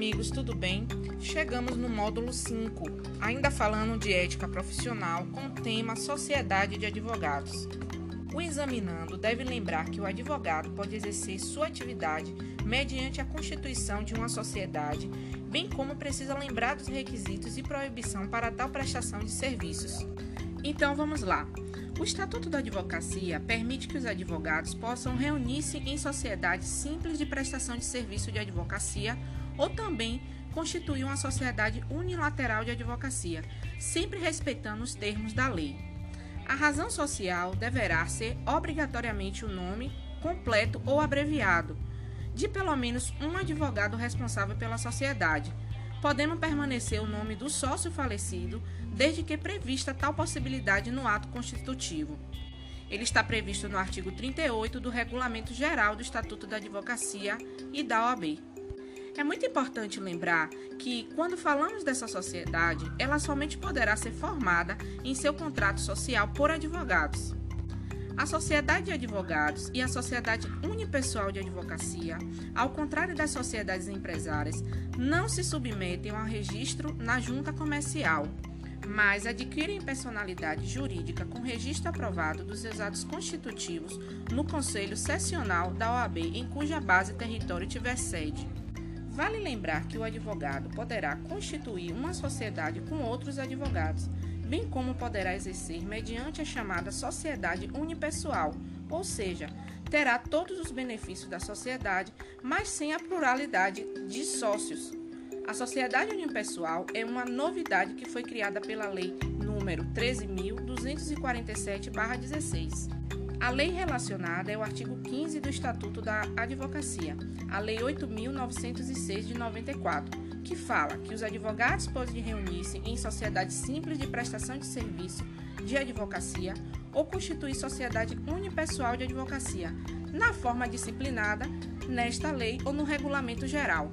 amigos, tudo bem? Chegamos no módulo 5, ainda falando de ética profissional, com o tema Sociedade de Advogados. O examinando deve lembrar que o advogado pode exercer sua atividade mediante a constituição de uma sociedade, bem como precisa lembrar dos requisitos e proibição para tal prestação de serviços. Então vamos lá. O Estatuto da Advocacia permite que os advogados possam reunir-se em sociedades simples de prestação de serviço de advocacia ou também constituir uma sociedade unilateral de advocacia, sempre respeitando os termos da lei. A razão social deverá ser obrigatoriamente o nome completo ou abreviado de pelo menos um advogado responsável pela sociedade, podendo permanecer o nome do sócio falecido, desde que prevista tal possibilidade no ato constitutivo. Ele está previsto no artigo 38 do Regulamento Geral do Estatuto da Advocacia e da OAB. É muito importante lembrar que, quando falamos dessa sociedade, ela somente poderá ser formada em seu contrato social por advogados. A Sociedade de Advogados e a Sociedade Unipessoal de Advocacia, ao contrário das sociedades empresárias, não se submetem ao registro na junta comercial, mas adquirem personalidade jurídica com registro aprovado dos seus atos constitutivos no Conselho Sessional da OAB, em cuja base território tiver sede. Vale lembrar que o advogado poderá constituir uma sociedade com outros advogados, bem como poderá exercer mediante a chamada sociedade unipessoal, ou seja, terá todos os benefícios da sociedade, mas sem a pluralidade de sócios. A sociedade unipessoal é uma novidade que foi criada pela Lei número 13.247-16. A lei relacionada é o artigo 15 do Estatuto da Advocacia, a Lei 8.906 de 94 que fala que os advogados podem reunir-se em sociedade simples de prestação de serviço de advocacia ou constituir sociedade unipessoal de advocacia, na forma disciplinada nesta lei ou no regulamento geral.